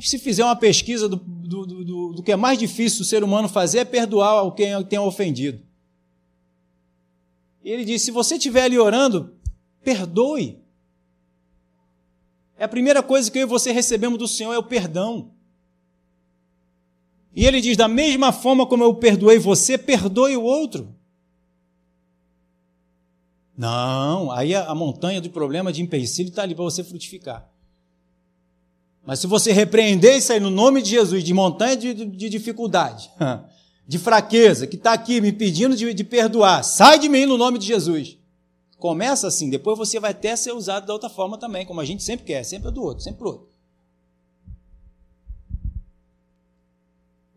Se fizer uma pesquisa do, do, do, do que é mais difícil o ser humano fazer, é perdoar quem tenha ofendido. E ele diz: se você estiver ali orando, perdoe. É a primeira coisa que eu e você recebemos do Senhor é o perdão. E ele diz: da mesma forma como eu perdoei você, perdoe o outro. Não, aí a, a montanha do problema de empecilho está ali para você frutificar. Mas se você repreender isso aí no nome de Jesus, de montanha de, de, de dificuldade, de fraqueza, que está aqui me pedindo de, de perdoar, sai de mim no nome de Jesus. Começa assim, depois você vai até ser usado da outra forma também, como a gente sempre quer, sempre é do outro, sempre pro outro.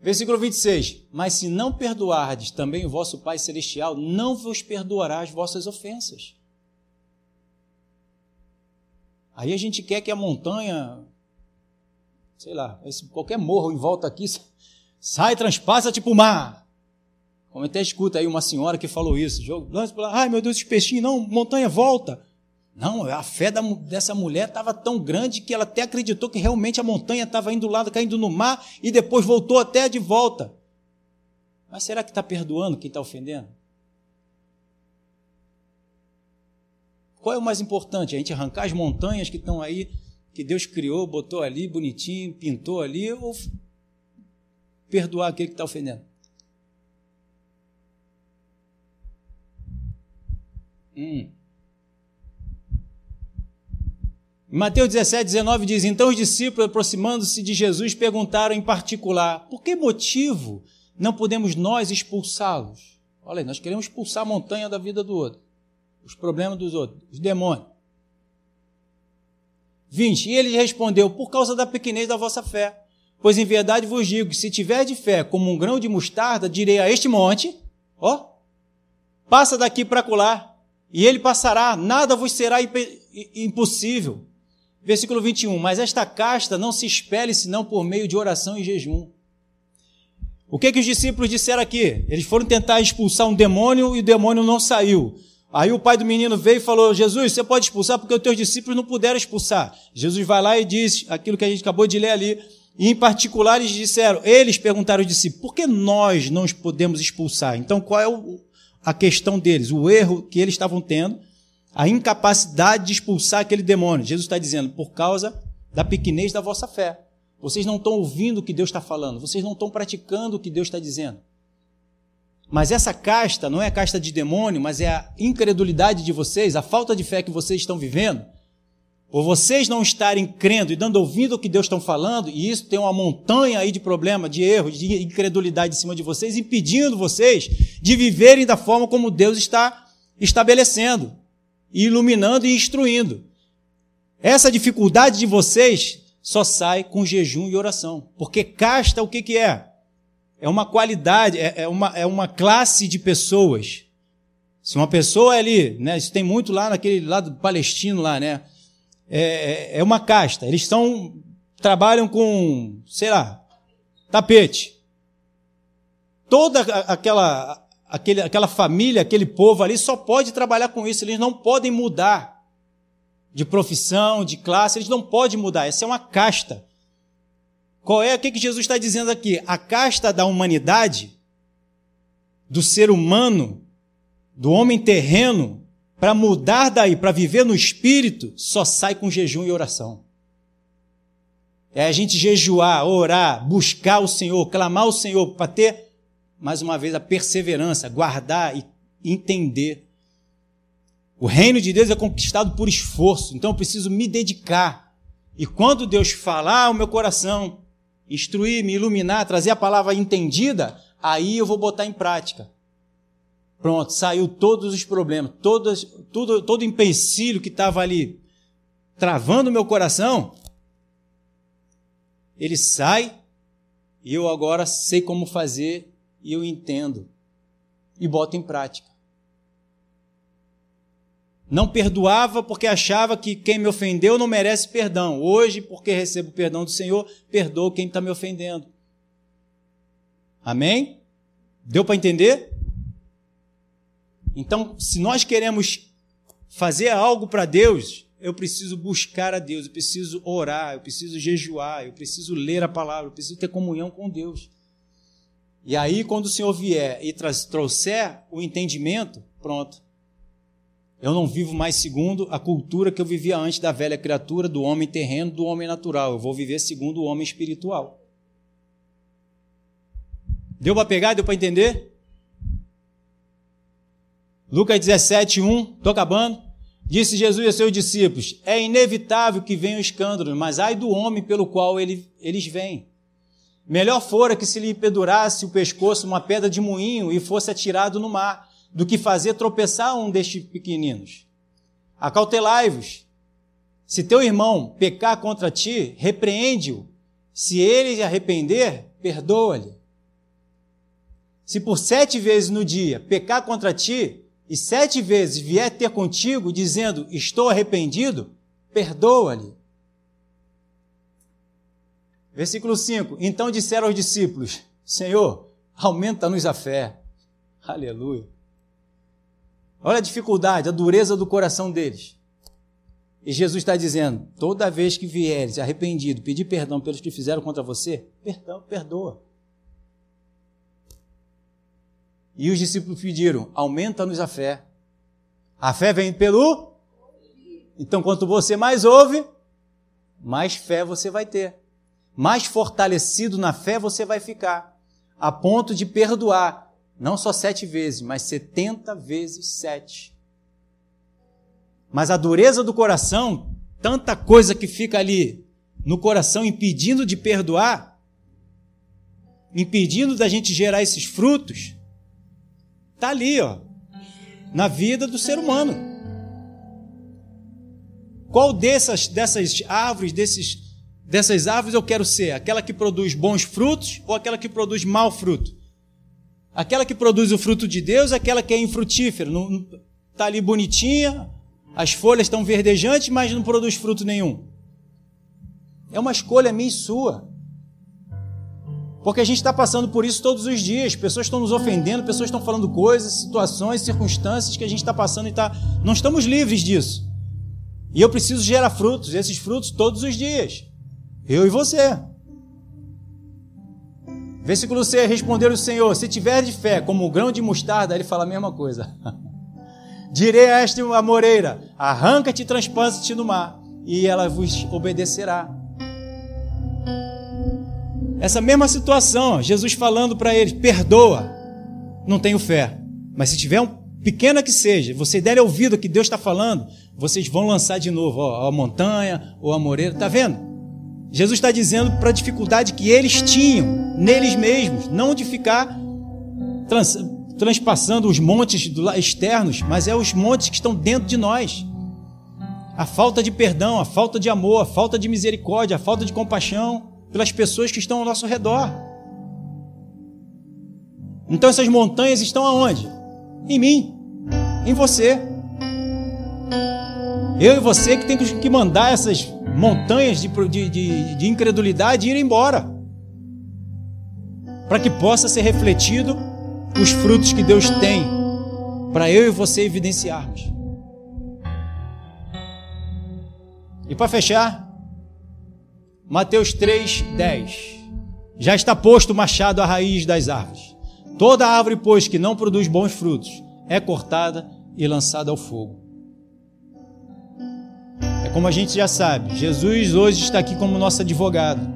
Versículo 26. Mas se não perdoardes também o vosso Pai Celestial, não vos perdoará as vossas ofensas. Aí a gente quer que a montanha, sei lá, qualquer morro em volta aqui, sai, transpassa tipo mar. Como até escuta aí uma senhora que falou isso. Ai meu Deus, esse peixinho, não, montanha volta. Não, a fé da, dessa mulher estava tão grande que ela até acreditou que realmente a montanha estava indo lá, caindo no mar e depois voltou até de volta. Mas será que está perdoando quem está ofendendo? Qual é o mais importante? A gente arrancar as montanhas que estão aí, que Deus criou, botou ali, bonitinho, pintou ali, ou perdoar aquele que está ofendendo? Hum. Mateus 17, 19 diz: Então os discípulos, aproximando-se de Jesus, perguntaram em particular: Por que motivo não podemos nós expulsá-los? Olha aí, nós queremos expulsar a montanha da vida do outro, os problemas dos outros, os demônios. 20. E ele respondeu: Por causa da pequenez da vossa fé. Pois em verdade vos digo: se tiver de fé como um grão de mostarda, direi a este monte: Ó, passa daqui para colar, e ele passará, nada vos será impossível. Versículo 21. Mas esta casta não se espelhe senão por meio de oração e jejum. O que, que os discípulos disseram aqui? Eles foram tentar expulsar um demônio e o demônio não saiu. Aí o pai do menino veio e falou: Jesus, você pode expulsar porque os teus discípulos não puderam expulsar. Jesus vai lá e diz aquilo que a gente acabou de ler ali. E em particular eles disseram, eles perguntaram aos discípulos, por que nós não podemos expulsar? Então qual é o, a questão deles, o erro que eles estavam tendo? a incapacidade de expulsar aquele demônio. Jesus está dizendo, por causa da pequenez da vossa fé. Vocês não estão ouvindo o que Deus está falando, vocês não estão praticando o que Deus está dizendo. Mas essa casta não é a casta de demônio, mas é a incredulidade de vocês, a falta de fé que vocês estão vivendo. Por vocês não estarem crendo e dando ouvido ao que Deus está falando, e isso tem uma montanha aí de problema, de erro, de incredulidade em cima de vocês, impedindo vocês de viverem da forma como Deus está estabelecendo iluminando e instruindo. Essa dificuldade de vocês só sai com jejum e oração. Porque casta o que, que é? É uma qualidade, é, é, uma, é uma classe de pessoas. Se uma pessoa é ali, né, isso tem muito lá naquele lado palestino lá, né? É, é, é uma casta. Eles estão trabalham com, sei lá, tapete. Toda aquela aquele, aquela família, aquele povo ali só pode trabalhar com isso, eles não podem mudar de profissão, de classe, eles não podem mudar, essa é uma casta. Qual é o que Jesus está dizendo aqui? A casta da humanidade, do ser humano, do homem terreno, para mudar daí, para viver no espírito, só sai com jejum e oração. É a gente jejuar, orar, buscar o Senhor, clamar o Senhor para ter mais uma vez, a perseverança, guardar e entender. O reino de Deus é conquistado por esforço, então eu preciso me dedicar. E quando Deus falar ao meu coração, instruir, me iluminar, trazer a palavra entendida, aí eu vou botar em prática. Pronto, saiu todos os problemas, todos, tudo, todo empecilho que estava ali travando o meu coração, ele sai e eu agora sei como fazer e eu entendo e boto em prática. Não perdoava porque achava que quem me ofendeu não merece perdão. Hoje, porque recebo o perdão do Senhor, perdoo quem está me ofendendo. Amém? Deu para entender? Então, se nós queremos fazer algo para Deus, eu preciso buscar a Deus, eu preciso orar, eu preciso jejuar, eu preciso ler a palavra, eu preciso ter comunhão com Deus. E aí, quando o Senhor vier e trouxer o entendimento, pronto. Eu não vivo mais segundo a cultura que eu vivia antes da velha criatura, do homem terreno, do homem natural. Eu vou viver segundo o homem espiritual. Deu para pegar? Deu para entender? Lucas 17, 1, estou acabando. Disse Jesus a seus discípulos: É inevitável que venham escândalos, mas ai do homem pelo qual ele, eles vêm. Melhor fora que se lhe pendurasse o pescoço uma pedra de moinho e fosse atirado no mar, do que fazer tropeçar um destes pequeninos. Acautelai-vos. Se teu irmão pecar contra ti, repreende-o. Se ele arrepender, perdoa-lhe. Se por sete vezes no dia pecar contra ti, e sete vezes vier ter contigo, dizendo, estou arrependido, perdoa-lhe. Versículo 5: Então disseram aos discípulos: Senhor, aumenta-nos a fé. Aleluia. Olha a dificuldade, a dureza do coração deles. E Jesus está dizendo: toda vez que vieres arrependido, pedir perdão pelos que fizeram contra você, perdão, perdoa. E os discípulos pediram: aumenta-nos a fé. A fé vem pelo. Então, quanto você mais ouve, mais fé você vai ter. Mais fortalecido na fé você vai ficar. A ponto de perdoar não só sete vezes, mas setenta vezes sete. Mas a dureza do coração, tanta coisa que fica ali no coração impedindo de perdoar, impedindo da gente gerar esses frutos, está ali, ó, na vida do ser humano. Qual dessas, dessas árvores, desses, dessas árvores eu quero ser? Aquela que produz bons frutos ou aquela que produz mau fruto? Aquela que produz o fruto de Deus, aquela que é infrutífera, está ali bonitinha, as folhas estão verdejantes, mas não produz fruto nenhum. É uma escolha minha e sua. Porque a gente está passando por isso todos os dias. Pessoas estão nos ofendendo, pessoas estão falando coisas, situações, circunstâncias que a gente está passando e tá... não estamos livres disso. E eu preciso gerar frutos, esses frutos todos os dias. Eu e você. Versículo 6: Respondeu o Senhor: Se tiver de fé como o grão de mostarda, ele fala a mesma coisa. Direi a esta amoreira: Arranca-te e transpassa-te no mar, e ela vos obedecerá. Essa mesma situação, Jesus falando para eles: Perdoa, não tenho fé. Mas se tiver um pequena que seja, você der ouvido ao que Deus está falando, vocês vão lançar de novo ó, a montanha ou a moreira. Está vendo? Jesus está dizendo para a dificuldade que eles tinham neles mesmos, não de ficar trans, transpassando os montes externos, mas é os montes que estão dentro de nós. A falta de perdão, a falta de amor, a falta de misericórdia, a falta de compaixão pelas pessoas que estão ao nosso redor. Então essas montanhas estão aonde? Em mim, em você. Eu e você que tem que mandar essas montanhas de, de, de, de incredulidade ir embora. Para que possa ser refletido os frutos que Deus tem para eu e você evidenciarmos. E para fechar, Mateus 3, 10. Já está posto o machado à raiz das árvores. Toda árvore, pois, que não produz bons frutos, é cortada e lançada ao fogo. É como a gente já sabe, Jesus hoje está aqui como nosso advogado.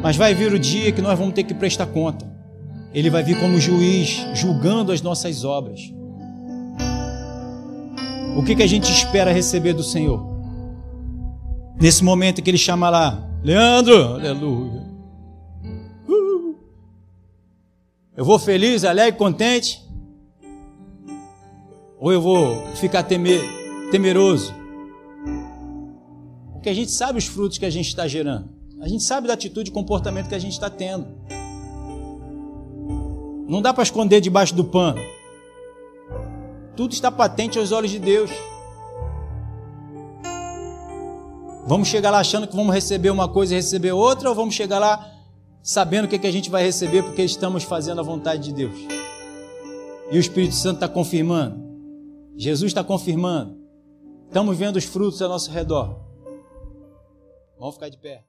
Mas vai vir o dia que nós vamos ter que prestar conta. Ele vai vir como juiz, julgando as nossas obras. O que, que a gente espera receber do Senhor? Nesse momento que ele chama lá, Leandro, aleluia. Uh, eu vou feliz, alegre, contente? Ou eu vou ficar temer, temeroso? Porque a gente sabe os frutos que a gente está gerando. A gente sabe da atitude e comportamento que a gente está tendo. Não dá para esconder debaixo do pano. Tudo está patente aos olhos de Deus. Vamos chegar lá achando que vamos receber uma coisa e receber outra, ou vamos chegar lá sabendo o que, é que a gente vai receber porque estamos fazendo a vontade de Deus? E o Espírito Santo está confirmando. Jesus está confirmando. Estamos vendo os frutos ao nosso redor. Vamos ficar de pé.